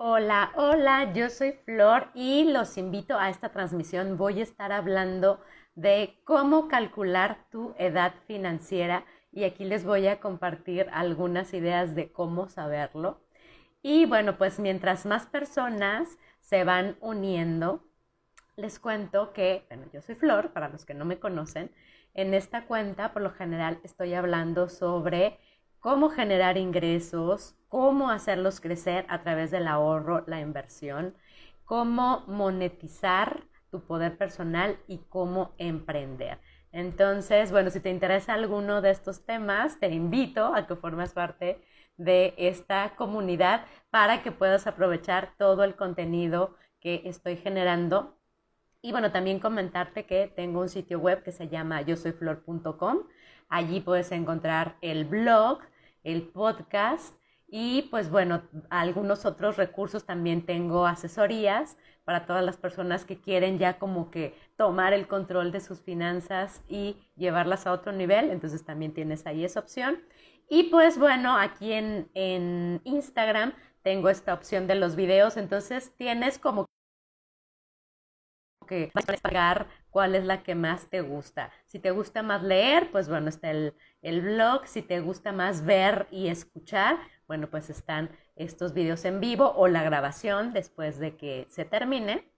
Hola, hola, yo soy Flor y los invito a esta transmisión. Voy a estar hablando de cómo calcular tu edad financiera y aquí les voy a compartir algunas ideas de cómo saberlo. Y bueno, pues mientras más personas se van uniendo, les cuento que, bueno, yo soy Flor, para los que no me conocen, en esta cuenta por lo general estoy hablando sobre cómo generar ingresos, cómo hacerlos crecer a través del ahorro, la inversión, cómo monetizar tu poder personal y cómo emprender. Entonces, bueno, si te interesa alguno de estos temas, te invito a que formes parte de esta comunidad para que puedas aprovechar todo el contenido que estoy generando. Y bueno, también comentarte que tengo un sitio web que se llama yo soy flor.com. Allí puedes encontrar el blog, el podcast y pues bueno, algunos otros recursos también tengo asesorías para todas las personas que quieren ya como que tomar el control de sus finanzas y llevarlas a otro nivel. Entonces también tienes ahí esa opción. Y pues bueno, aquí en, en Instagram tengo esta opción de los videos. Entonces tienes como que pagar cuál es la que más te gusta. Si te gusta más leer, pues bueno, está el, el blog. Si te gusta más ver y escuchar, bueno, pues están estos videos en vivo o la grabación después de que se termine.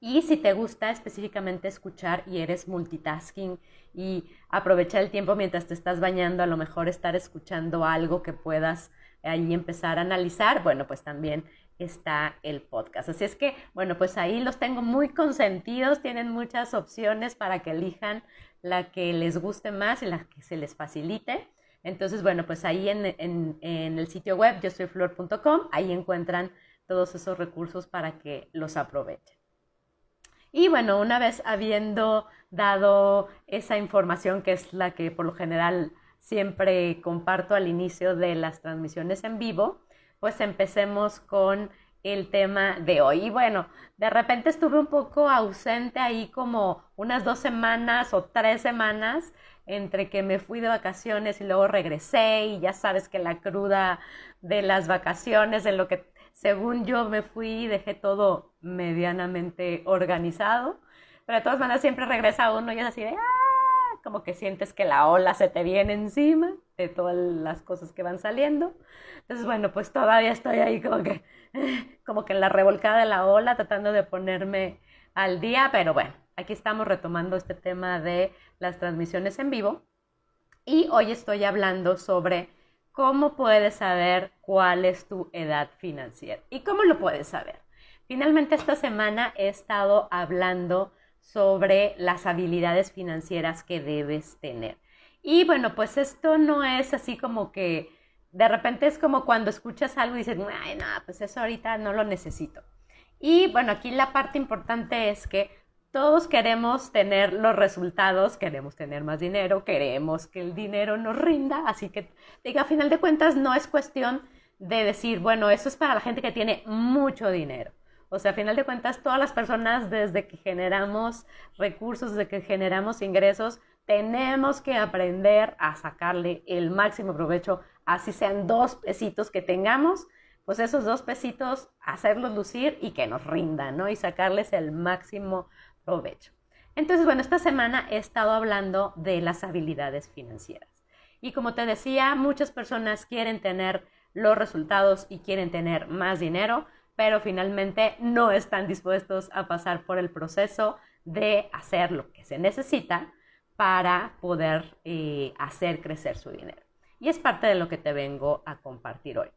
Y si te gusta específicamente escuchar y eres multitasking y aprovechar el tiempo mientras te estás bañando, a lo mejor estar escuchando algo que puedas ahí empezar a analizar, bueno, pues también está el podcast. Así es que, bueno, pues ahí los tengo muy consentidos, tienen muchas opciones para que elijan la que les guste más y la que se les facilite. Entonces, bueno, pues ahí en, el sitio web yo soy flor.com, ahí encuentran todos esos recursos para que los aprovechen. Y bueno, una vez habiendo dado esa información que es la que por lo general siempre comparto al inicio de las transmisiones en vivo, pues empecemos con el tema de hoy. Y bueno, de repente estuve un poco ausente ahí como unas dos semanas o tres semanas entre que me fui de vacaciones y luego regresé y ya sabes que la cruda de las vacaciones, en lo que según yo me fui dejé todo medianamente organizado, pero de todas maneras siempre regresa uno y es así de, ¡ah! como que sientes que la ola se te viene encima todas las cosas que van saliendo. Entonces, bueno, pues todavía estoy ahí como que, como que en la revolcada de la ola, tratando de ponerme al día, pero bueno, aquí estamos retomando este tema de las transmisiones en vivo y hoy estoy hablando sobre cómo puedes saber cuál es tu edad financiera y cómo lo puedes saber. Finalmente esta semana he estado hablando sobre las habilidades financieras que debes tener. Y bueno, pues esto no es así como que de repente es como cuando escuchas algo y dices, ay, no, pues eso ahorita no lo necesito. Y bueno, aquí la parte importante es que todos queremos tener los resultados, queremos tener más dinero, queremos que el dinero nos rinda, así que diga, a final de cuentas no es cuestión de decir, bueno, eso es para la gente que tiene mucho dinero. O sea, a final de cuentas, todas las personas desde que generamos recursos, desde que generamos ingresos, tenemos que aprender a sacarle el máximo provecho, así sean dos pesitos que tengamos, pues esos dos pesitos, hacerlos lucir y que nos rindan, ¿no? Y sacarles el máximo provecho. Entonces, bueno, esta semana he estado hablando de las habilidades financieras. Y como te decía, muchas personas quieren tener los resultados y quieren tener más dinero, pero finalmente no están dispuestos a pasar por el proceso de hacer lo que se necesita para poder eh, hacer crecer su dinero. Y es parte de lo que te vengo a compartir hoy.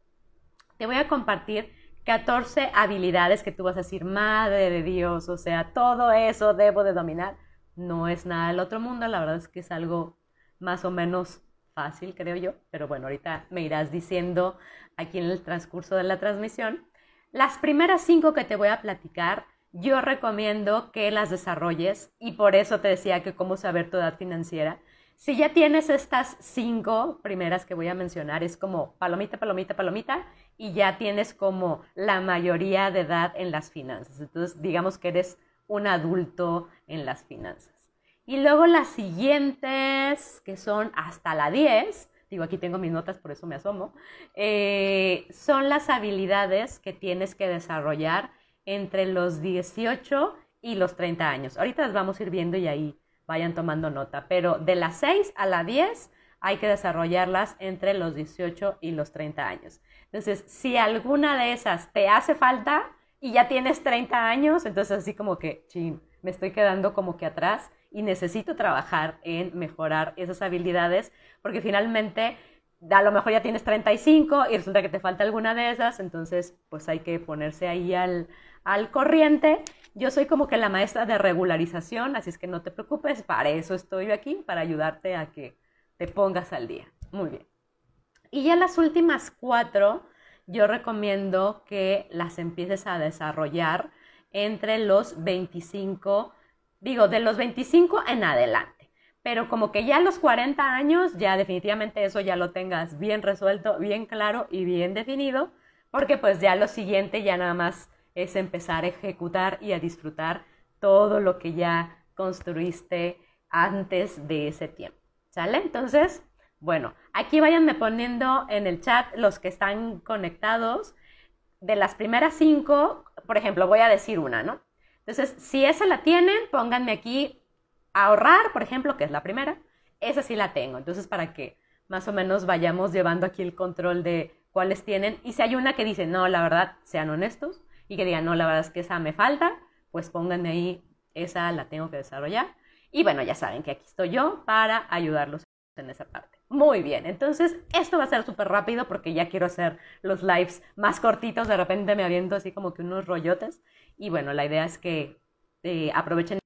Te voy a compartir 14 habilidades que tú vas a decir, madre de Dios, o sea, todo eso debo de dominar. No es nada del otro mundo, la verdad es que es algo más o menos fácil, creo yo, pero bueno, ahorita me irás diciendo aquí en el transcurso de la transmisión. Las primeras cinco que te voy a platicar, yo recomiendo que las desarrolles y por eso te decía que cómo saber tu edad financiera. Si ya tienes estas cinco primeras que voy a mencionar, es como palomita, palomita, palomita, y ya tienes como la mayoría de edad en las finanzas. Entonces, digamos que eres un adulto en las finanzas. Y luego las siguientes, que son hasta la 10, digo, aquí tengo mis notas, por eso me asomo, eh, son las habilidades que tienes que desarrollar entre los 18 y los 30 años. Ahorita las vamos a ir viendo y ahí vayan tomando nota, pero de las 6 a las 10 hay que desarrollarlas entre los 18 y los 30 años. Entonces, si alguna de esas te hace falta y ya tienes 30 años, entonces así como que, chin, me estoy quedando como que atrás y necesito trabajar en mejorar esas habilidades porque finalmente a lo mejor ya tienes 35 y resulta que te falta alguna de esas, entonces pues hay que ponerse ahí al, al corriente. Yo soy como que la maestra de regularización, así es que no te preocupes, para eso estoy aquí, para ayudarte a que te pongas al día. Muy bien. Y ya las últimas cuatro, yo recomiendo que las empieces a desarrollar entre los 25, digo, de los 25 en adelante. Pero como que ya a los 40 años, ya definitivamente eso ya lo tengas bien resuelto, bien claro y bien definido, porque pues ya lo siguiente ya nada más es empezar a ejecutar y a disfrutar todo lo que ya construiste antes de ese tiempo. ¿Sale? Entonces, bueno, aquí váyanme poniendo en el chat los que están conectados. De las primeras cinco, por ejemplo, voy a decir una, ¿no? Entonces, si esa la tienen, pónganme aquí ahorrar, por ejemplo, que es la primera. Esa sí la tengo. Entonces, para que más o menos vayamos llevando aquí el control de cuáles tienen. Y si hay una que dice, no, la verdad, sean honestos. Y que digan, no, la verdad es que esa me falta, pues pónganme ahí, esa la tengo que desarrollar. Y bueno, ya saben que aquí estoy yo para ayudarlos en esa parte. Muy bien, entonces esto va a ser súper rápido porque ya quiero hacer los lives más cortitos, de repente me aviento así como que unos rollotes y bueno, la idea es que eh, aprovechen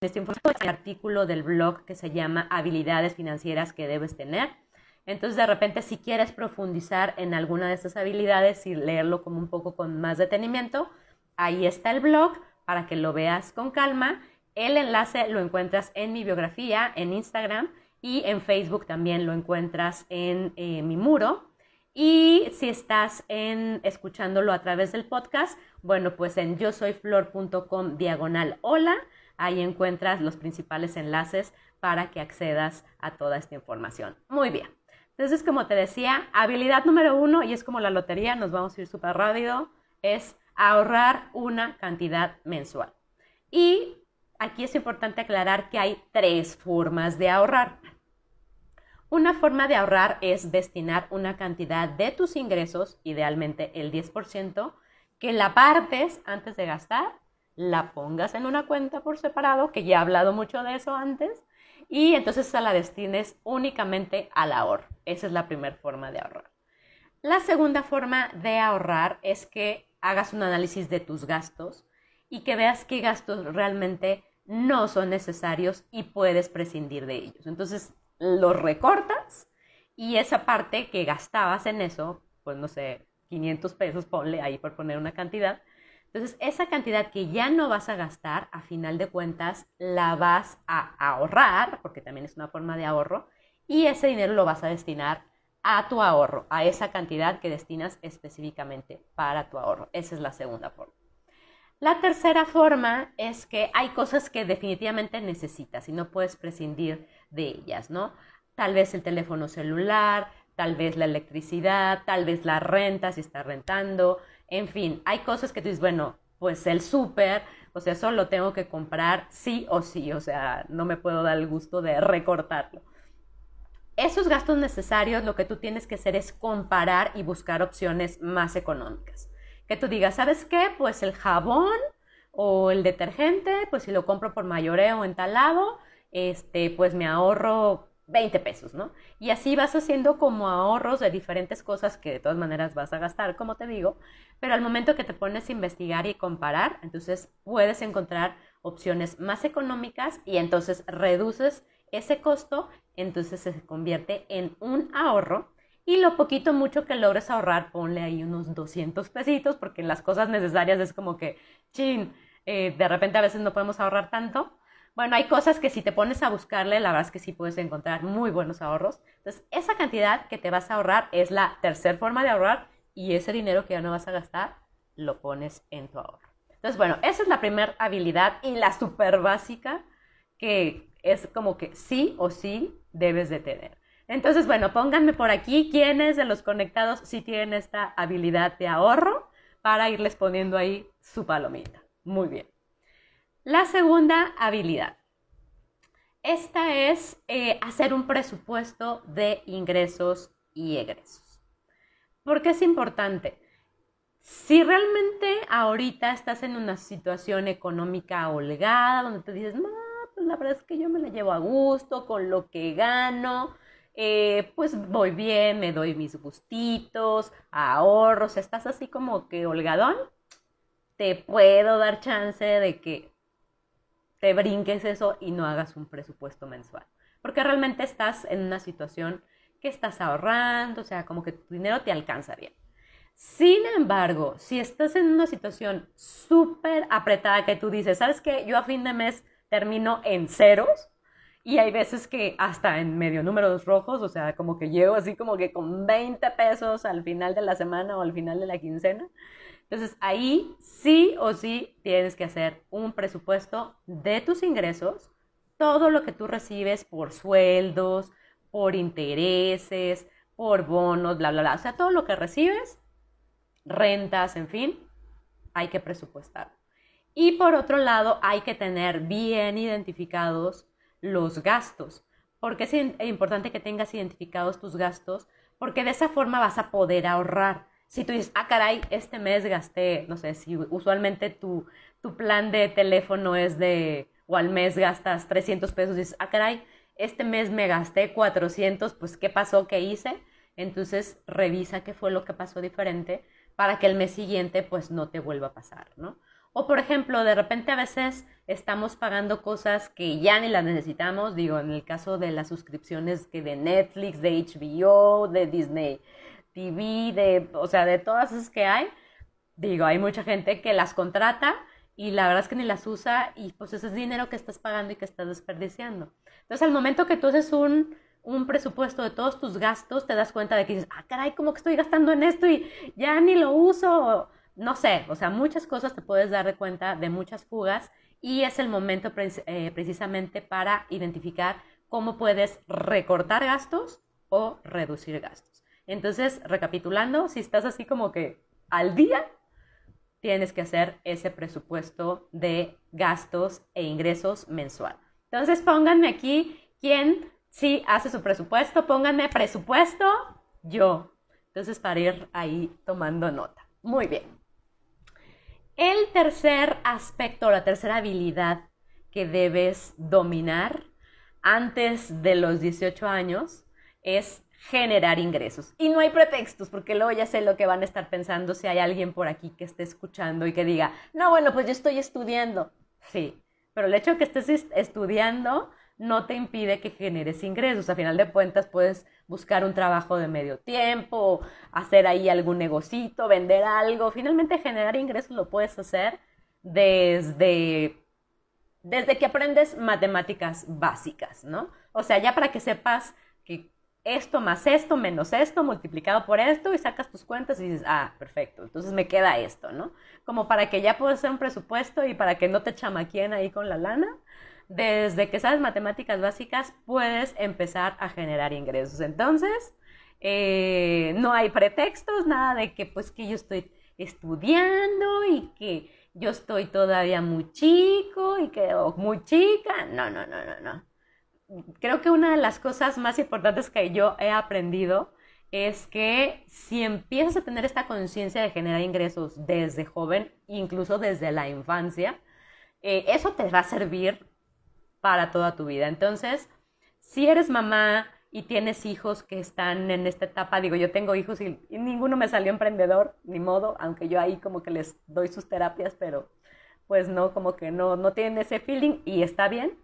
este artículo del blog que se llama Habilidades financieras que debes tener. Entonces, de repente, si quieres profundizar en alguna de estas habilidades y leerlo como un poco con más detenimiento, ahí está el blog para que lo veas con calma el enlace lo encuentras en mi biografía, en Instagram y en Facebook también lo encuentras en eh, mi muro. Y si estás en, escuchándolo a través del podcast, bueno, pues en yo soy flor.com diagonal hola, ahí encuentras los principales enlaces para que accedas a toda esta información. Muy bien. Entonces, como te decía, habilidad número uno, y es como la lotería, nos vamos a ir súper rápido, es ahorrar una cantidad mensual. Y aquí es importante aclarar que hay tres formas de ahorrar. Una forma de ahorrar es destinar una cantidad de tus ingresos, idealmente el 10%, que la partes antes de gastar, la pongas en una cuenta por separado, que ya he hablado mucho de eso antes, y entonces se la destines únicamente al ahorro. Esa es la primera forma de ahorrar. La segunda forma de ahorrar es que hagas un análisis de tus gastos y que veas qué gastos realmente no son necesarios y puedes prescindir de ellos. Entonces, los recortas y esa parte que gastabas en eso, pues no sé, 500 pesos, ponle ahí por poner una cantidad. Entonces, esa cantidad que ya no vas a gastar, a final de cuentas, la vas a ahorrar, porque también es una forma de ahorro, y ese dinero lo vas a destinar a tu ahorro, a esa cantidad que destinas específicamente para tu ahorro. Esa es la segunda forma. La tercera forma es que hay cosas que definitivamente necesitas y no puedes prescindir de ellas, ¿no? Tal vez el teléfono celular, tal vez la electricidad, tal vez la renta si estás rentando, en fin, hay cosas que tú dices, bueno, pues el súper, sea, eso lo tengo que comprar sí o sí, o sea, no me puedo dar el gusto de recortarlo. Esos gastos necesarios, lo que tú tienes que hacer es comparar y buscar opciones más económicas que tú digas, ¿sabes qué? Pues el jabón o el detergente, pues si lo compro por mayoreo en tal este, pues me ahorro 20 pesos, ¿no? Y así vas haciendo como ahorros de diferentes cosas que de todas maneras vas a gastar, como te digo, pero al momento que te pones a investigar y comparar, entonces puedes encontrar opciones más económicas y entonces reduces ese costo, entonces se convierte en un ahorro y lo poquito mucho que logres ahorrar, ponle ahí unos 200 pesitos, porque en las cosas necesarias es como que, chin, eh, de repente a veces no podemos ahorrar tanto. Bueno, hay cosas que si te pones a buscarle, la verdad es que sí puedes encontrar muy buenos ahorros. Entonces, esa cantidad que te vas a ahorrar es la tercera forma de ahorrar y ese dinero que ya no vas a gastar, lo pones en tu ahorro. Entonces, bueno, esa es la primera habilidad y la súper básica que es como que sí o sí debes de tener. Entonces, bueno, pónganme por aquí quiénes de los conectados sí tienen esta habilidad de ahorro para irles poniendo ahí su palomita. Muy bien. La segunda habilidad. Esta es eh, hacer un presupuesto de ingresos y egresos. ¿Por qué es importante? Si realmente ahorita estás en una situación económica holgada, donde te dices, no, pues la verdad es que yo me la llevo a gusto con lo que gano, eh, pues voy bien, me doy mis gustitos, ahorros, estás así como que holgadón, te puedo dar chance de que te brinques eso y no hagas un presupuesto mensual. Porque realmente estás en una situación que estás ahorrando, o sea, como que tu dinero te alcanza bien. Sin embargo, si estás en una situación súper apretada que tú dices, ¿sabes qué? Yo a fin de mes termino en ceros, y hay veces que hasta en medio números rojos, o sea, como que llego así como que con 20 pesos al final de la semana o al final de la quincena. Entonces ahí sí o sí tienes que hacer un presupuesto de tus ingresos, todo lo que tú recibes por sueldos, por intereses, por bonos, bla, bla, bla. O sea, todo lo que recibes, rentas, en fin, hay que presupuestar. Y por otro lado, hay que tener bien identificados los gastos. porque es importante que tengas identificados tus gastos? Porque de esa forma vas a poder ahorrar. Si tú dices, ah, caray, este mes gasté, no sé, si usualmente tu, tu plan de teléfono es de, o al mes gastas 300 pesos, dices, ah, caray, este mes me gasté 400, pues, ¿qué pasó? ¿Qué hice? Entonces, revisa qué fue lo que pasó diferente para que el mes siguiente, pues, no te vuelva a pasar, ¿no? O por ejemplo, de repente a veces estamos pagando cosas que ya ni las necesitamos, digo, en el caso de las suscripciones que de Netflix, de HBO, de Disney TV, de, o sea, de todas esas que hay, digo, hay mucha gente que las contrata y la verdad es que ni las usa y pues ese es dinero que estás pagando y que estás desperdiciando. Entonces, al momento que tú haces un, un presupuesto de todos tus gastos, te das cuenta de que dices, ah, caray, ¿cómo que estoy gastando en esto y ya ni lo uso? no sé, o sea, muchas cosas te puedes dar de cuenta de muchas fugas y es el momento eh, precisamente para identificar cómo puedes recortar gastos o reducir gastos. Entonces, recapitulando, si estás así como que al día, tienes que hacer ese presupuesto de gastos e ingresos mensual. Entonces, pónganme aquí quién sí hace su presupuesto, pónganme presupuesto yo. Entonces, para ir ahí tomando nota. Muy bien. El tercer aspecto, la tercera habilidad que debes dominar antes de los 18 años es generar ingresos. Y no hay pretextos, porque luego ya sé lo que van a estar pensando si hay alguien por aquí que esté escuchando y que diga, no, bueno, pues yo estoy estudiando. Sí, pero el hecho de que estés estudiando no te impide que generes ingresos. A final de cuentas puedes buscar un trabajo de medio tiempo, hacer ahí algún negocito, vender algo. Finalmente generar ingresos lo puedes hacer desde, desde que aprendes matemáticas básicas, ¿no? O sea, ya para que sepas esto más esto menos esto multiplicado por esto y sacas tus cuentas y dices, ah, perfecto, entonces me queda esto, ¿no? Como para que ya puedas hacer un presupuesto y para que no te chamaquien ahí con la lana desde que sabes matemáticas básicas puedes empezar a generar ingresos. Entonces, eh, no hay pretextos, nada de que pues que yo estoy estudiando y que yo estoy todavía muy chico y que o muy chica. No, no, no, no, no. Creo que una de las cosas más importantes que yo he aprendido es que si empiezas a tener esta conciencia de generar ingresos desde joven, incluso desde la infancia, eh, eso te va a servir para toda tu vida. Entonces, si eres mamá y tienes hijos que están en esta etapa, digo, yo tengo hijos y, ninguno me salió emprendedor, ni modo, aunque yo ahí como que les doy sus terapias, pero pues no, como que no, no tienen ese feeling y está bien.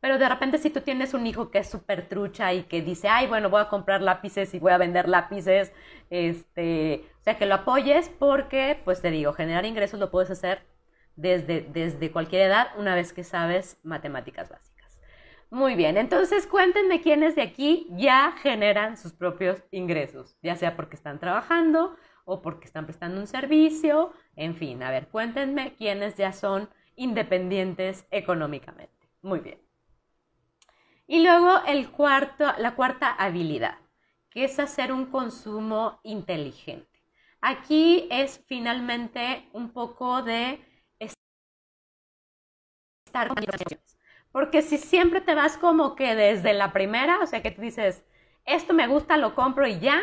Pero de repente si tú tienes un hijo que es súper trucha y que dice, ay, bueno, voy a comprar lápices y voy a vender lápices, este, o sea, que lo apoyes porque, pues te digo, generar ingresos lo puedes hacer desde, desde cualquier edad una vez que sabes matemáticas básicas. Muy bien, entonces cuéntenme quiénes de aquí ya generan sus propios ingresos, ya sea porque están trabajando o porque están prestando un servicio, en fin, a ver, cuéntenme quiénes ya son independientes económicamente. Muy bien. Y luego el cuarto, la cuarta habilidad, que es hacer un consumo inteligente. Aquí es finalmente un poco de estar porque si siempre te vas como que desde la primera, o sea que tú dices, esto me gusta, lo compro y ya,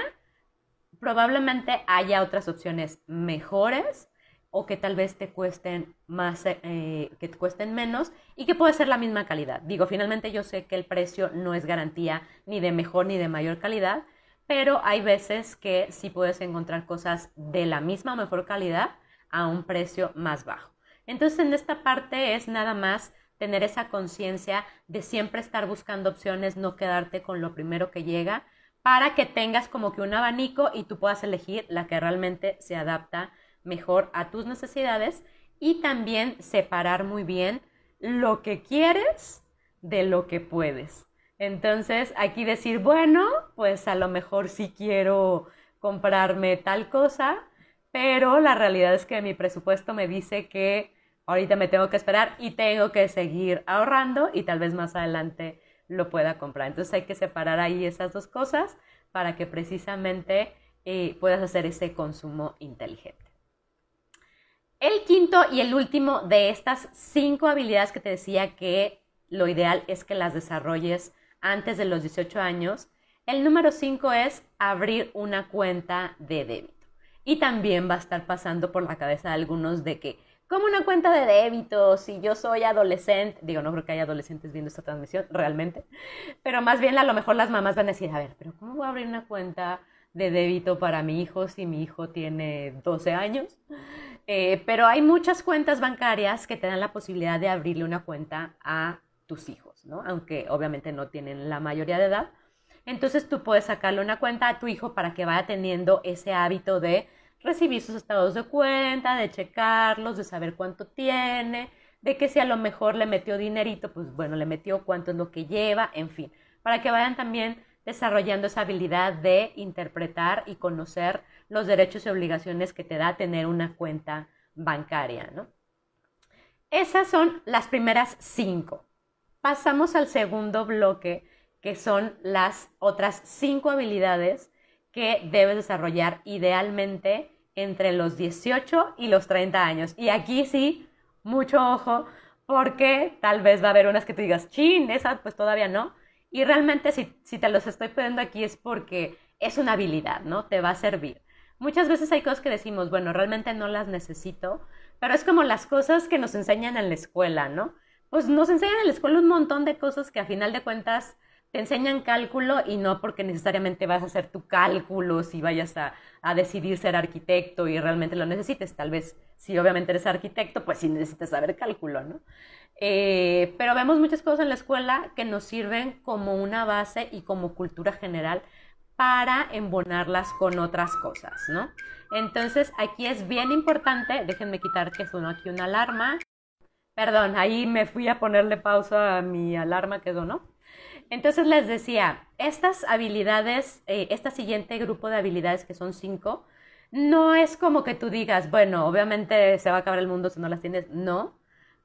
probablemente haya otras opciones mejores o que tal vez te cuesten más, eh, que te cuesten menos y que puede ser la misma calidad. Digo, finalmente yo sé que el precio no es garantía ni de mejor ni de mayor calidad, pero hay veces que sí puedes encontrar cosas de la misma o mejor calidad a un precio más bajo. Entonces en esta parte es nada más tener esa conciencia de siempre estar buscando opciones, no quedarte con lo primero que llega, para que tengas como que un abanico y tú puedas elegir la que realmente se adapta mejor a tus necesidades y también separar muy bien lo que quieres de lo que puedes. Entonces, aquí decir, bueno, pues a lo mejor sí quiero comprarme tal cosa, pero la realidad es que mi presupuesto me dice que ahorita me tengo que esperar y tengo que seguir ahorrando y tal vez más adelante lo pueda comprar. Entonces hay que separar ahí esas dos cosas para que precisamente eh, puedas hacer ese consumo inteligente. El quinto y el último de estas cinco habilidades que te decía que lo ideal es que las desarrolles antes de los 18 años, el número cinco es abrir una cuenta de débito. Y también va a estar pasando por la cabeza de algunos de que como una cuenta de débito, si yo soy adolescente, digo, no creo que haya adolescentes viendo esta transmisión realmente, pero más bien a lo mejor las mamás van a decir, a ver, pero ¿cómo voy a abrir una cuenta de débito para mi hijo si mi hijo tiene 12 años? Eh, pero hay muchas cuentas bancarias que te dan la posibilidad de abrirle una cuenta a tus hijos, ¿no? Aunque obviamente no tienen la mayoría de edad. Entonces tú puedes sacarle una cuenta a tu hijo para que vaya teniendo ese hábito de recibir sus estados de cuenta, de checarlos, de saber cuánto tiene, de que si a lo mejor le metió dinerito, pues bueno, le metió cuánto es lo que lleva, en fin, para que vayan también desarrollando esa habilidad de interpretar y conocer los derechos y obligaciones que te da tener una cuenta bancaria, ¿no? Esas son las primeras cinco. Pasamos al segundo bloque, que son las otras cinco habilidades que debes desarrollar idealmente entre los 18 y los 30 años. Y aquí sí, mucho ojo, porque tal vez va a haber unas que tú digas, chin, esa pues todavía no. Y realmente si, si te los estoy pidiendo aquí es porque es una habilidad, ¿no? Te va a servir. Muchas veces hay cosas que decimos, bueno, realmente no las necesito, pero es como las cosas que nos enseñan en la escuela, ¿no? Pues nos enseñan en la escuela un montón de cosas que a final de cuentas te enseñan cálculo y no porque necesariamente vas a hacer tu cálculo si vayas a, decidir ser arquitecto y realmente lo necesites. Tal vez si obviamente eres arquitecto, pues sí necesitas saber cálculo, ¿no? Eh, pero vemos muchas cosas en la escuela que nos sirven como una base y como cultura general para embonarlas con otras cosas, ¿no? Entonces aquí es bien importante, déjenme quitar que sonó aquí una alarma. Perdón, ahí me fui a ponerle pausa a mi alarma que sonó. Entonces les decía, estas habilidades, eh, este siguiente grupo de habilidades que son cinco, no es como que tú digas, bueno, obviamente se va a acabar el mundo si no las tienes, no,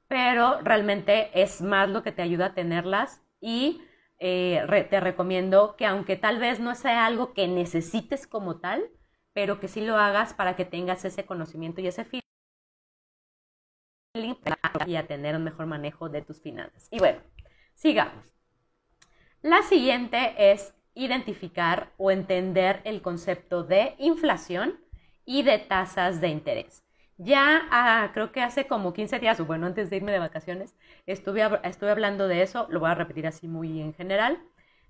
pero realmente es más lo que te ayuda a tenerlas y eh, te recomiendo que aunque tal vez no sea algo que necesites como tal, pero que sí lo hagas para que tengas ese conocimiento y ese feeling y a tener un mejor manejo de tus finanzas. Y bueno, sigamos. La siguiente es identificar o entender el concepto de inflación y de tasas de interés. Ya ah, creo que hace como 15 días, o bueno, antes de irme de vacaciones, estuve, estuve hablando de eso, lo voy a repetir así muy en general.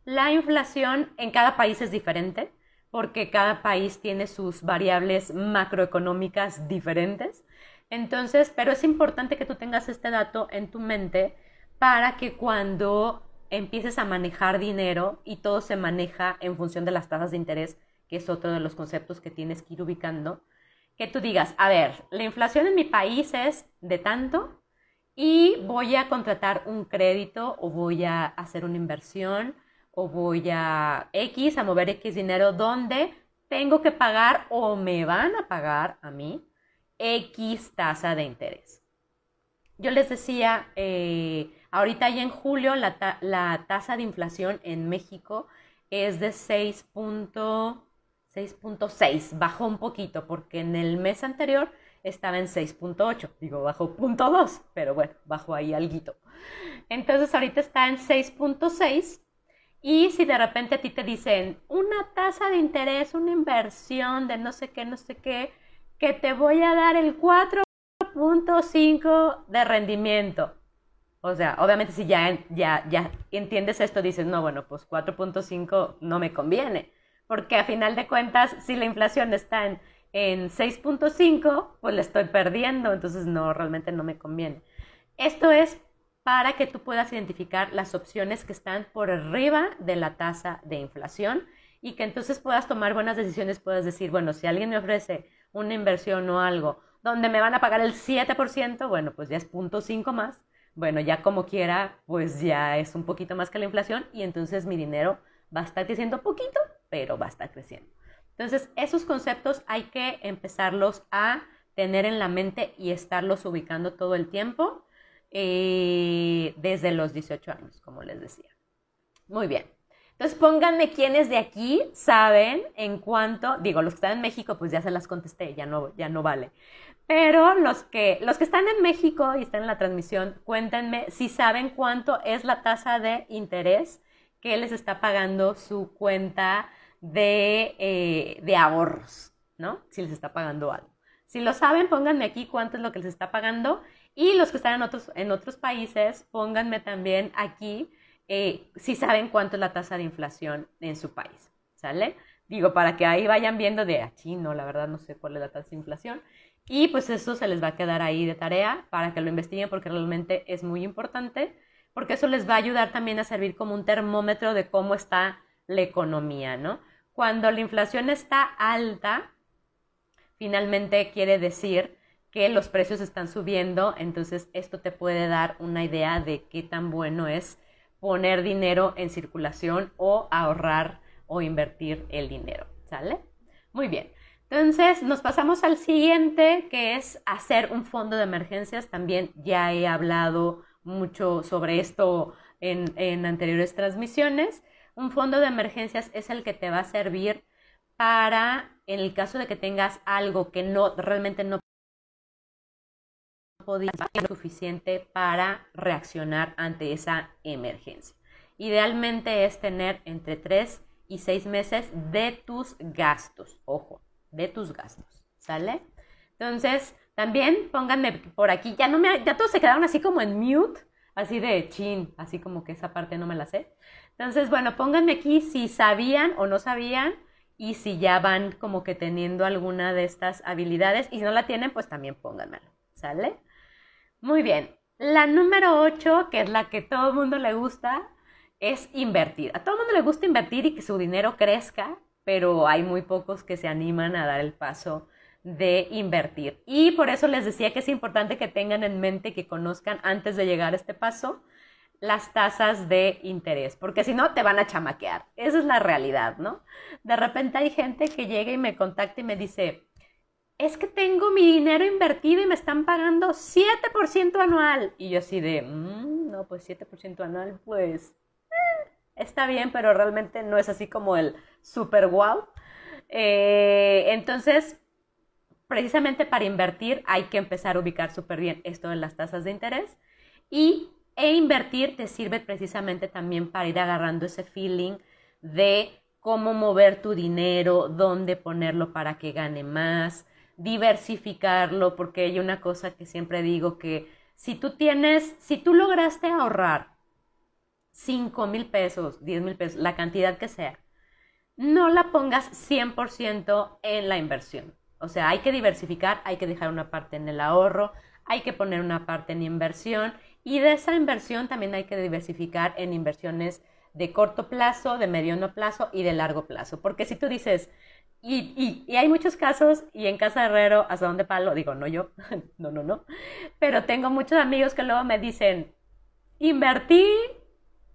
La inflación en cada país es diferente porque cada país tiene sus variables macroeconómicas diferentes. Entonces, pero es importante que tú tengas este dato en tu mente para que cuando empieces a manejar dinero y todo se maneja en función de las tasas de interés, que es otro de los conceptos que tienes que ir ubicando, que tú digas, a ver, la inflación en mi país es de tanto y voy a contratar un crédito o voy a hacer una inversión o voy a X, a mover X dinero donde tengo que pagar o me van a pagar a mí X tasa de interés. Yo les decía, eh, Ahorita ya en julio la, la tasa de inflación en México es de 6.6, bajó un poquito porque en el mes anterior estaba en 6.8, digo, bajó 0.2, pero bueno, bajó ahí algo. Entonces ahorita está en 6.6 y si de repente a ti te dicen una tasa de interés, una inversión de no sé qué, no sé qué, que te voy a dar el 4.5 de rendimiento. O sea, obviamente si ya, ya, ya entiendes esto, dices, no, bueno, pues 4.5 no me conviene. Porque a final de cuentas, si la inflación está en, en 6.5, pues le estoy perdiendo, entonces no, realmente no me conviene. Esto es para que tú puedas identificar las opciones que están por arriba de la tasa de inflación y que entonces puedas tomar buenas decisiones, puedas decir, bueno, si alguien me ofrece una inversión o algo donde me van a pagar el 7%, bueno, pues ya es 0.5 más, bueno, ya como quiera, pues ya es un poquito más que la inflación y entonces mi dinero va a estar creciendo poquito, pero va a estar creciendo. Entonces, esos conceptos hay que empezarlos a tener en la mente y estarlos ubicando todo el tiempo eh, desde los 18 años, como les decía. Muy bien. Entonces pónganme quiénes de aquí saben en cuánto, digo, los que están en México, pues ya se las contesté, ya no, ya no vale. Pero los que, los que están en México y están en la transmisión, cuéntenme si saben cuánto es la tasa de interés que les está pagando su cuenta de, eh, de ahorros, ¿no? Si les está pagando algo. Si lo saben, pónganme aquí cuánto es lo que les está pagando y los que están en otros, en otros países, pónganme también aquí eh, si saben cuánto es la tasa de inflación en su país. ¿Sale? Digo, para que ahí vayan viendo de, aquí no, la verdad no sé cuál es la tasa de inflación. Y pues eso se les va a quedar ahí de tarea para que lo investiguen porque realmente es muy importante, porque eso les va a ayudar también a servir como un termómetro de cómo está la economía, ¿no? Cuando la inflación está alta, finalmente quiere decir que los precios están subiendo, entonces esto te puede dar una idea de qué tan bueno es poner dinero en circulación o ahorrar o invertir el dinero, ¿sale? Muy bien. Entonces, nos pasamos al siguiente, que es hacer un fondo de emergencias. También ya he hablado mucho sobre esto en, en anteriores transmisiones. Un fondo de emergencias es el que te va a servir para, en el caso de que tengas algo que no realmente no podía ser suficiente para reaccionar ante esa emergencia. Idealmente es tener entre 3 y 6 meses de tus gastos, ojo, de tus gastos, ¿sale? Entonces, también pónganme por aquí, ya no me, ya todos se quedaron así como en mute, así de chin, así como que esa parte no me la sé. Entonces, bueno, pónganme aquí si sabían o no sabían y si ya van como que teniendo alguna de estas habilidades y si no la tienen, pues también pónganmelo, ¿sale? Muy bien. La número 8, que es la que todo el mundo le gusta, es invertir. A todo el mundo le gusta invertir y que su dinero crezca, pero hay muy pocos que se animan a dar el paso de invertir. Y por eso les decía que es importante que tengan en mente, que conozcan antes de llegar a este paso, las tasas de interés, porque si no te van a chamaquear. Esa es la realidad, ¿no? De repente hay gente que llega y me contacta y me dice, es que tengo mi dinero invertido y me están pagando 7% anual. Y yo así de, mm, no, pues 7% anual, pues eh, está bien, pero realmente no es así como el super wow. Eh, entonces, precisamente para invertir hay que empezar a ubicar súper bien esto de las tasas de interés y e invertir te sirve precisamente también para ir agarrando ese feeling de cómo mover tu dinero, dónde ponerlo para que gane más, diversificarlo, porque hay una cosa que siempre digo que si tú tienes, si tú lograste ahorrar 5 mil pesos, 10 mil pesos, la cantidad que sea, no la pongas 100% en la inversión. O sea, hay que diversificar, hay que dejar una parte en el ahorro, hay que poner una parte en inversión y de esa inversión también hay que diversificar en inversiones de corto plazo, de mediano plazo y de largo plazo. Porque si tú dices, y, y, hay muchos casos, y en Casa Herrero, hasta donde palo, digo, no yo, no, no, no, pero tengo muchos amigos que luego me dicen, invertí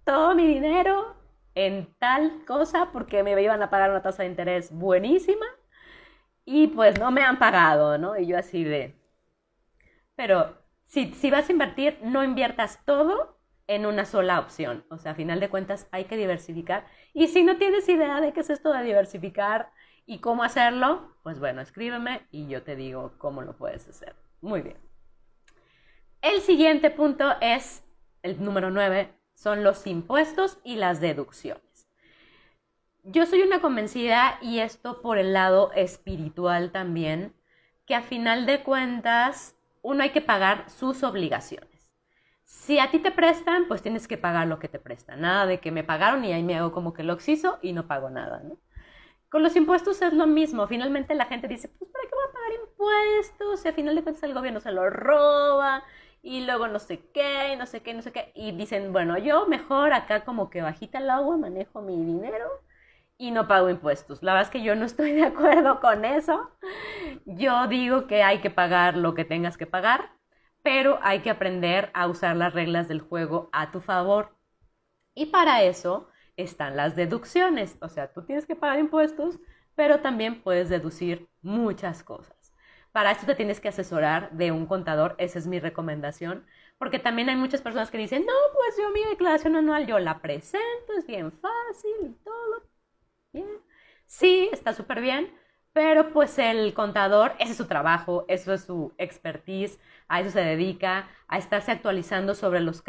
todo mi dinero en tal cosa porque me iban a pagar una tasa de interés buenísima y pues no me han pagado, ¿no? Y yo así de, pero si, vas a invertir, no inviertas todo en una sola opción. O sea, a final de cuentas hay que diversificar. Y si no tienes idea de qué es esto de diversificar y cómo hacerlo, pues bueno, escríbeme y yo te digo cómo lo puedes hacer. Muy bien. El siguiente punto es, el número 9, son los impuestos y las deducciones. Yo soy una convencida, y esto por el lado espiritual también, que a final de cuentas uno hay que pagar sus obligaciones. Si a ti te prestan, pues tienes que pagar lo que te prestan. Nada de que me pagaron y ahí me hago como que lo exizo y no pago nada, ¿no? Con los impuestos es lo mismo. Finalmente la gente dice, pues ¿para qué voy a pagar impuestos? Si a final de cuentas el gobierno se lo roba y luego no sé qué, no sé qué, no sé qué. Y dicen, bueno, yo mejor acá como que bajita el agua manejo mi dinero y no pago impuestos. La verdad es que yo no estoy de acuerdo con eso. Yo digo que hay que pagar lo que tengas que pagar, pero hay que aprender a usar las reglas del juego a tu favor. Y para eso están las deducciones. O sea, tú tienes que pagar impuestos, pero también puedes deducir muchas cosas. Para eso te tienes que asesorar de un contador, esa es mi recomendación, porque también hay muchas personas que dicen, no, pues yo mi declaración anual yo la presento, es bien fácil y todo, Sí, está súper bien, pero pues el contador, ese es su trabajo, eso es su expertise, a eso se dedica, a estarse actualizando sobre los,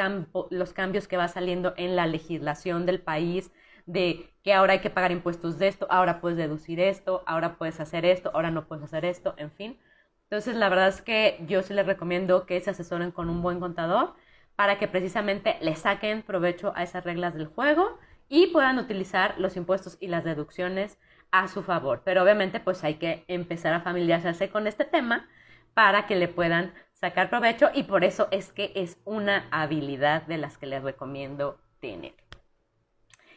los cambios que va saliendo en la legislación del país, de que ahora hay que pagar impuestos de esto, ahora puedes deducir esto, ahora puedes hacer esto, ahora no puedes hacer esto, en fin. Entonces, la verdad es que yo sí les recomiendo que se asesoren con un buen contador para que precisamente le saquen provecho a esas reglas del juego y puedan utilizar los impuestos y las deducciones a su favor. Pero obviamente pues hay que empezar a familiarizarse con este tema para que le puedan sacar provecho y por eso es que es una habilidad de las que les recomiendo tener.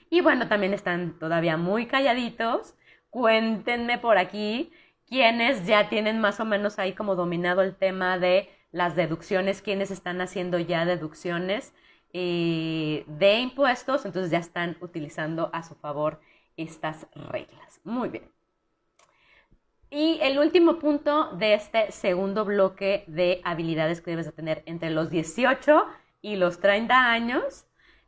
Y bueno, también están todavía muy calladitos. Cuéntenme por aquí quienes ya tienen más o menos ahí como dominado el tema de las deducciones, quienes están haciendo ya deducciones eh, de impuestos, entonces ya están utilizando a su favor estas reglas. Muy bien. Y el último punto de este segundo bloque de habilidades que debes de tener entre los 18 y los 30 años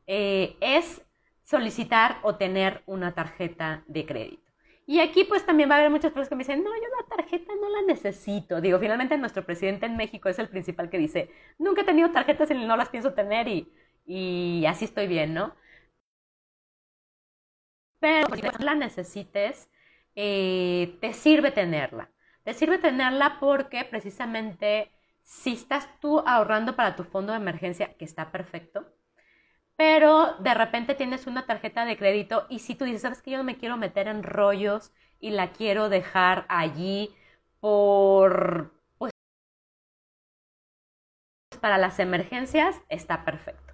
eh, es solicitar o tener una tarjeta de crédito. Y aquí pues también va a haber muchas personas que me dicen, no, yo la tarjeta no la necesito. Digo, finalmente nuestro presidente en México es el principal que dice, nunca he tenido tarjetas y no las pienso tener y y así estoy bien, ¿no? Pero si la necesites, eh, te sirve tenerla. Te sirve tenerla porque precisamente si estás tú ahorrando para tu fondo de emergencia, que está perfecto, pero de repente tienes una tarjeta de crédito y si tú dices, sabes que yo no me quiero meter en rollos y la quiero dejar allí por, pues, para las emergencias, está perfecto.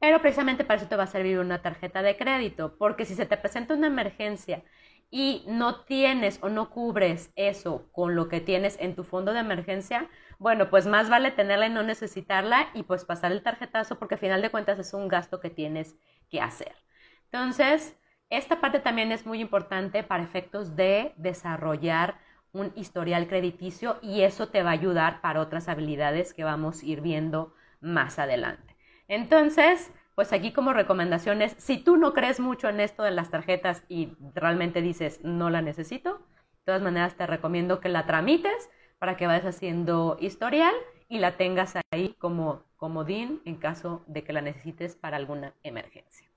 Pero precisamente para eso te va a servir una tarjeta de crédito, porque si se te presenta una emergencia y no tienes o no cubres eso con lo que tienes en tu fondo de emergencia, bueno, pues más vale tenerla y no necesitarla y pues pasar el tarjetazo porque al final de cuentas es un gasto que tienes que hacer. Entonces, esta parte también es muy importante para efectos de desarrollar un historial crediticio y eso te va a ayudar para otras habilidades que vamos a ir viendo más adelante. Entonces, pues aquí como recomendaciones, si tú no crees mucho en esto de las tarjetas y realmente dices no la necesito, de todas maneras te recomiendo que la tramites para que vayas haciendo historial y la tengas ahí como comodín en caso de que la necesites para alguna emergencia.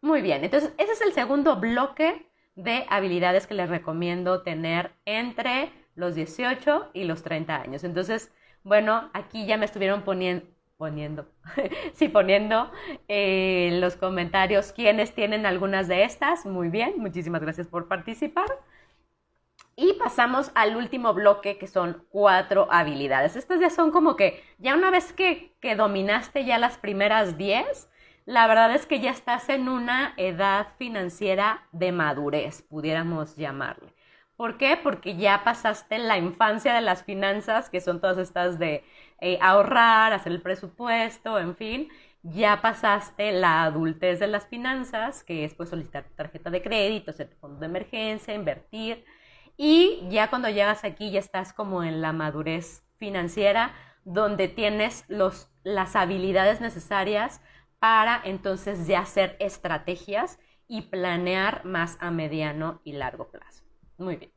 Muy bien, entonces ese es el segundo bloque de habilidades que les recomiendo tener entre los 18 y los 30 años. Entonces, bueno, aquí ya me estuvieron poniendo, poniendo, sí, poniendo eh, los comentarios quienes tienen algunas de estas. Muy bien, muchísimas gracias por participar. Y pasamos al último bloque que son cuatro habilidades. Estas ya son como que, ya una vez que, que dominaste ya las primeras diez, la verdad es que ya estás en una edad financiera de madurez, pudiéramos llamarle. ¿Por qué? Porque ya pasaste la infancia de las finanzas, que son todas estas de eh, ahorrar, hacer el presupuesto, en fin, ya pasaste la adultez de las finanzas, que es pues solicitar tarjeta de crédito, hacer tu fondo de emergencia, invertir, y ya cuando llegas aquí ya estás como en la madurez financiera, donde tienes los, las habilidades necesarias para entonces ya hacer estrategias y planear más a mediano y largo plazo. Muy bien.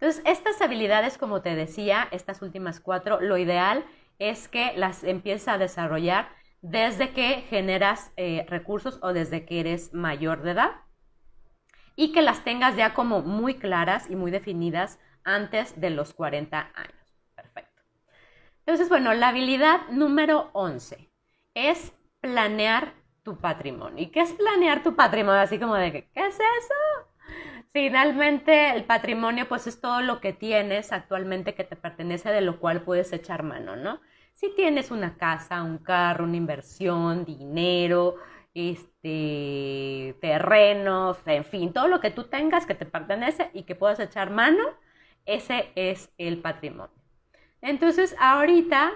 Entonces, estas habilidades, como te decía, estas últimas cuatro, lo ideal es que las empieces a desarrollar desde que generas eh, recursos o desde que eres mayor de edad y que las tengas ya como muy claras y muy definidas antes de los 40 años. Perfecto. Entonces, bueno, la habilidad número 11 es planear tu patrimonio. ¿Y qué es planear tu patrimonio? Así como de, ¿qué es eso? Finalmente, el patrimonio pues es todo lo que tienes actualmente que te pertenece, de lo cual puedes echar mano, ¿no? Si tienes una casa, un carro, una inversión, dinero, este, terrenos, en fin, todo lo que tú tengas que te pertenece y que puedas echar mano, ese es el patrimonio. Entonces, ahorita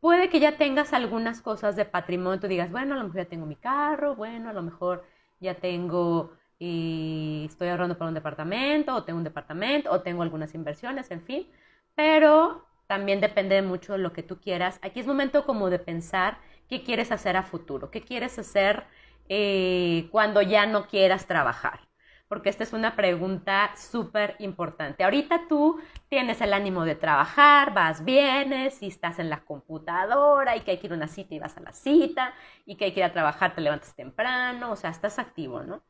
puede que ya tengas algunas cosas de patrimonio, tú digas, bueno, a lo mejor ya tengo mi carro, bueno, a lo mejor ya tengo y estoy ahorrando para un departamento, o tengo un departamento, o tengo algunas inversiones, en fin, pero también depende mucho de lo que tú quieras. Aquí es momento como de pensar qué quieres hacer a futuro, qué quieres hacer eh, cuando ya no quieras trabajar porque esta es una pregunta súper importante. Ahorita tú tienes el ánimo de trabajar, vas, vienes y estás en la computadora y que hay que ir a una cita y vas a la cita y que hay que ir a trabajar, te levantas temprano, o sea, estás activo, ¿no?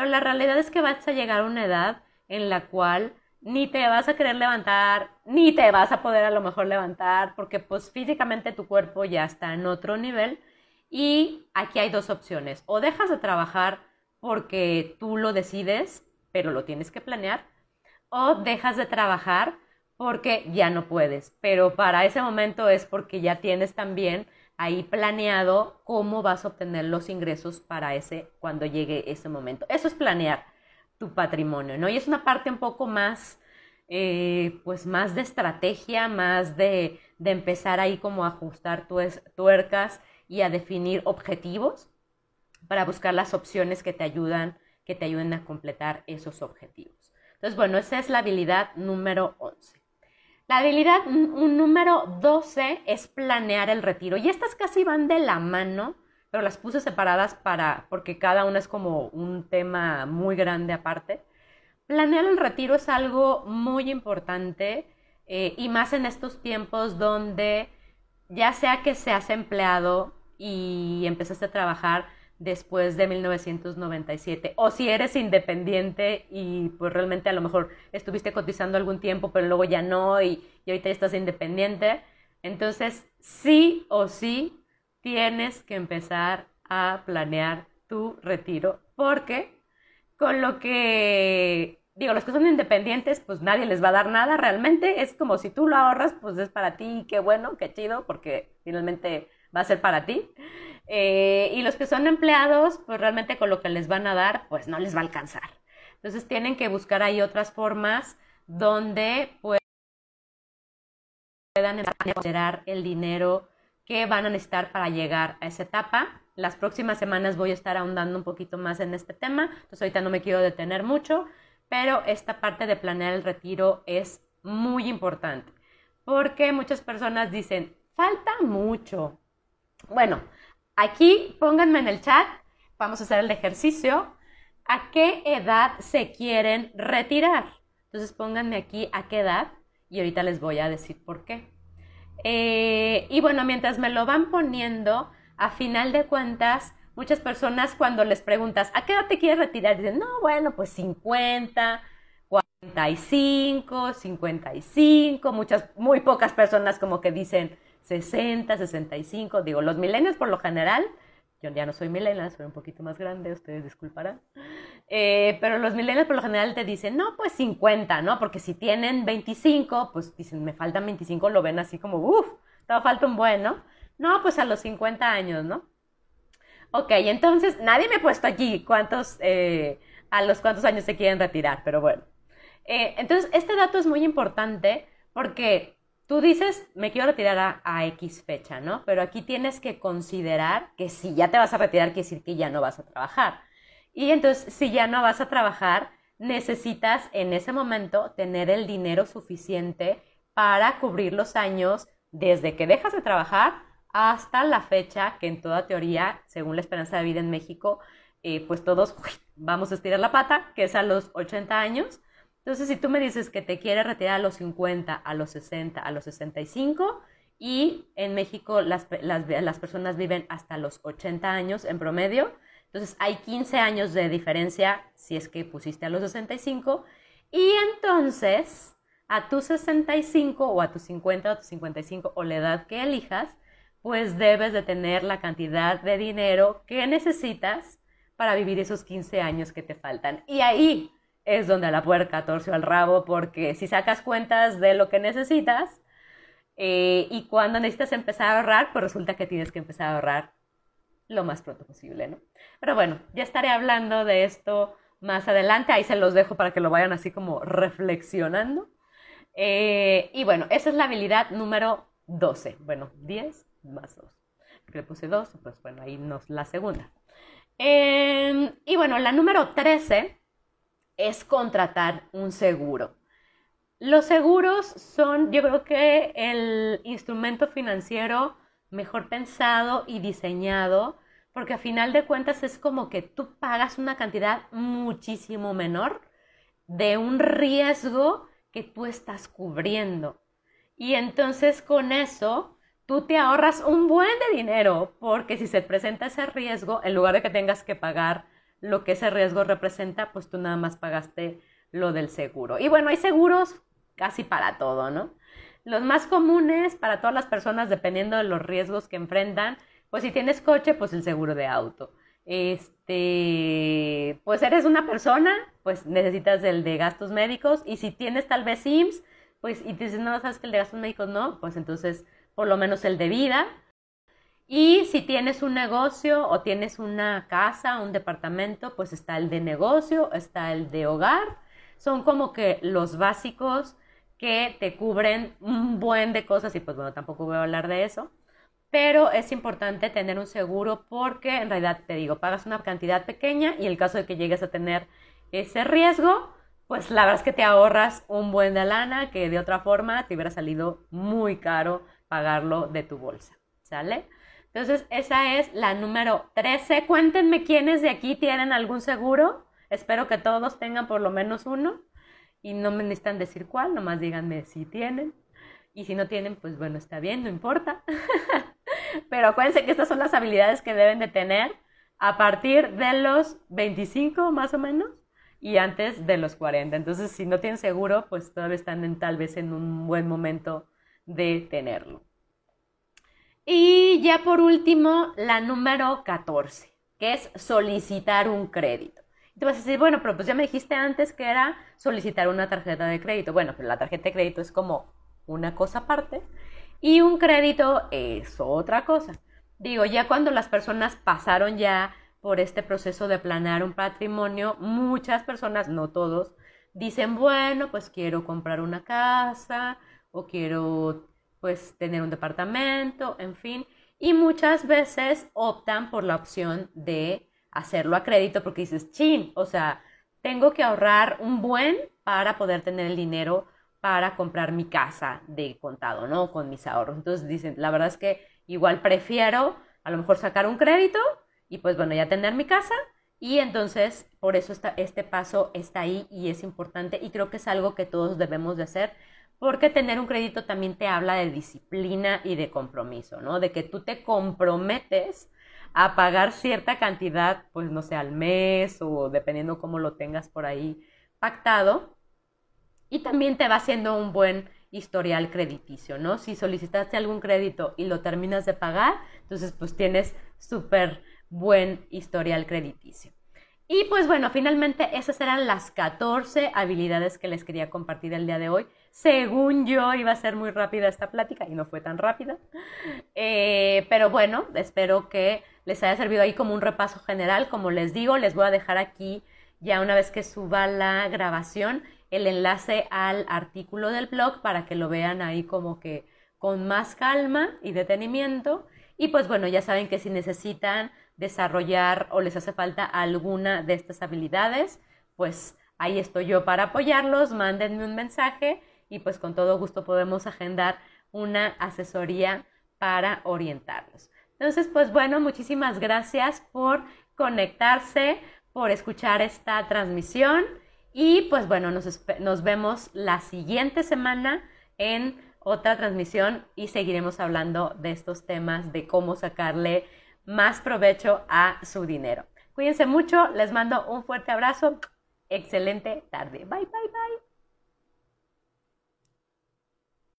Pero la realidad es que vas a llegar a una edad en la cual ni te vas a querer levantar, ni te vas a poder a lo mejor levantar, porque pues físicamente tu cuerpo ya está en otro nivel. Y aquí hay dos opciones, o dejas de trabajar porque tú lo decides, pero lo tienes que planear, o dejas de trabajar porque ya no puedes, pero para ese momento es porque ya tienes también ahí planeado cómo vas a obtener los ingresos para ese cuando llegue ese momento. Eso es planear tu patrimonio, ¿no? Y es una parte un poco más, eh, pues más de estrategia, más de, de empezar ahí como a ajustar tuercas y a definir objetivos para buscar las opciones que te ayudan, que te ayuden a completar esos objetivos. Entonces, bueno, esa es la habilidad número 11. La habilidad número 12 es planear el retiro. Y estas casi van de la mano, pero las puse separadas para, porque cada una es como un tema muy grande aparte. Planear el retiro es algo muy importante eh, y más en estos tiempos donde ya sea que seas empleado y empezaste a trabajar después de 1997 o si eres independiente y pues realmente a lo mejor estuviste cotizando algún tiempo pero luego ya no y, y ahorita estás independiente, entonces sí o sí tienes que empezar a planear tu retiro porque con lo que digo, los que son independientes, pues nadie les va a dar nada realmente. Es como si tú lo ahorras, pues es para ti, qué bueno, qué chido, porque finalmente va a ser para ti. Eh, y los que son empleados, pues realmente con lo que les van a dar, pues no les va a alcanzar. Entonces tienen que buscar ahí otras formas donde puedan considerar el dinero que van a necesitar para llegar a esa etapa. Las próximas semanas voy a estar ahondando un poquito más en este tema, entonces ahorita no me quiero detener mucho, pero esta parte de planear el retiro es muy importante, porque muchas personas dicen, falta mucho. Bueno, Aquí pónganme en el chat, vamos a hacer el ejercicio. ¿A qué edad se quieren retirar? Entonces pónganme aquí a qué edad y ahorita les voy a decir por qué. Eh, y bueno, mientras me lo van poniendo, a final de cuentas, muchas personas cuando les preguntas, ¿a qué edad te quieres retirar? Dicen, no, bueno, pues 50, 45, 55, muchas, muy pocas personas como que dicen, 60, 65, digo, los milenios por lo general, yo ya no soy millennial, soy un poquito más grande, ustedes disculparán, eh, pero los milenios por lo general te dicen, no, pues 50, ¿no? Porque si tienen 25, pues dicen, me faltan 25, lo ven así como, uff, todavía falta un buen, ¿no? No, pues a los 50 años, ¿no? Ok, entonces nadie me ha puesto aquí cuántos, eh, a los cuántos años se quieren retirar, pero bueno. Eh, entonces, este dato es muy importante porque Tú dices, me quiero retirar a, X fecha, ¿no? Pero aquí tienes que considerar que si ya te vas a retirar, quiere decir que ya no vas a trabajar. Y entonces, si ya no vas a trabajar, necesitas en ese momento tener el dinero suficiente para cubrir los años desde que dejas de trabajar hasta la fecha que en toda teoría, según la esperanza de vida en México, eh, pues todos vamos a estirar la pata, que es a los 80 años. Entonces, si tú me dices que te quieres retirar a los 50, a los 60, a los 65, y en México las, las, personas viven hasta los 80 años en promedio, entonces hay 15 años de diferencia si es que pusiste a los 65, y entonces a tus 65 o a tus 50 o a tus 55 o la edad que elijas, pues debes de tener la cantidad de dinero que necesitas para vivir esos 15 años que te faltan. Y ahí es donde la puerca torció al rabo, porque si sacas cuentas de lo que necesitas eh, y cuando necesitas empezar a ahorrar, pues resulta que tienes que empezar a ahorrar lo más pronto posible, ¿no? Pero bueno, ya estaré hablando de esto más adelante, ahí se los dejo para que lo vayan así como reflexionando. Eh, y bueno, esa es la habilidad número 12, bueno, 10 más 2. Le puse 2, pues bueno, ahí nos la segunda. Em, y bueno, la número 13 es contratar un seguro. Los seguros son, yo creo que el instrumento financiero mejor pensado y diseñado, porque a final de cuentas es como que tú pagas una cantidad muchísimo menor de un riesgo que tú estás cubriendo. Y entonces con eso tú te ahorras un buen de dinero, porque si se presenta ese riesgo, en lugar de que tengas que pagar lo que ese riesgo representa, pues tú nada más pagaste lo del seguro. Y bueno, hay seguros casi para todo, ¿no? Los más comunes para todas las personas, dependiendo de los riesgos que enfrentan, pues si tienes coche, pues el seguro de auto. Este, pues eres una persona, pues necesitas el de gastos médicos y si tienes tal vez IMSS, pues y dices, no, sabes que el de gastos médicos no, pues entonces por lo menos el de vida. Y si tienes un negocio o tienes una casa, un departamento, pues está el de negocio, está el de hogar. Son como que los básicos que te cubren un buen de cosas y pues bueno, tampoco voy a hablar de eso. Pero es importante tener un seguro porque en realidad te digo, pagas una cantidad pequeña y en el caso de que llegues a tener ese riesgo, pues la verdad es que te ahorras un buen de lana que de otra forma te hubiera salido muy caro pagarlo de tu bolsa, ¿sale? Entonces, esa es la número 13. Cuéntenme quiénes de aquí tienen algún seguro. Espero que todos tengan por lo menos uno. Y no me necesitan decir cuál, nomás díganme si tienen. Y si no tienen, pues bueno, está bien, no importa. Pero acuérdense que estas son las habilidades que deben de tener a partir de los 25 más o menos y antes de los 40. Entonces, si no tienen seguro, pues todavía están en, tal vez en un buen momento de tenerlo. Y ya por último, la número 14, que es solicitar un crédito. Y te vas a decir, bueno, pero pues ya me dijiste antes que era solicitar una tarjeta de crédito. Bueno, pero la tarjeta de crédito es como una cosa aparte y un crédito es otra cosa. Digo, ya cuando las personas pasaron ya por este proceso de planear un patrimonio, muchas personas, no todos, dicen, bueno, pues quiero comprar una casa o quiero pues tener un departamento, en fin, y muchas veces optan por la opción de hacerlo a crédito porque dices, chin, o sea, tengo que ahorrar un buen para poder tener el dinero para comprar mi casa de contado, ¿no? Con mis ahorros. Entonces dicen, la verdad es que igual prefiero a lo mejor sacar un crédito y pues bueno, ya tener mi casa y entonces por eso está, este paso está ahí y es importante y creo que es algo que todos debemos de hacer porque tener un crédito también te habla de disciplina y de compromiso, ¿no? De que tú te comprometes a pagar cierta cantidad, pues no sé, al mes o dependiendo cómo lo tengas por ahí pactado. Y también te va haciendo un buen historial crediticio, ¿no? Si solicitaste algún crédito y lo terminas de pagar, entonces pues tienes súper buen historial crediticio. Y pues bueno, finalmente esas eran las 14 habilidades que les quería compartir el día de hoy. Según yo iba a ser muy rápida esta plática y no fue tan rápida. Eh, pero bueno, espero que les haya servido ahí como un repaso general. Como les digo, les voy a dejar aquí ya una vez que suba la grabación el enlace al artículo del blog para que lo vean ahí como que con más calma y detenimiento. Y pues bueno, ya saben que si necesitan desarrollar o les hace falta alguna de estas habilidades, pues ahí estoy yo para apoyarlos, mándenme un mensaje y pues con todo gusto podemos agendar una asesoría para orientarlos. Entonces, pues bueno, muchísimas gracias por conectarse, por escuchar esta transmisión y pues bueno, nos, nos vemos la siguiente semana en otra transmisión y seguiremos hablando de estos temas, de cómo sacarle más provecho a su dinero. Cuídense mucho, les mando un fuerte abrazo, excelente tarde. Bye, bye, bye.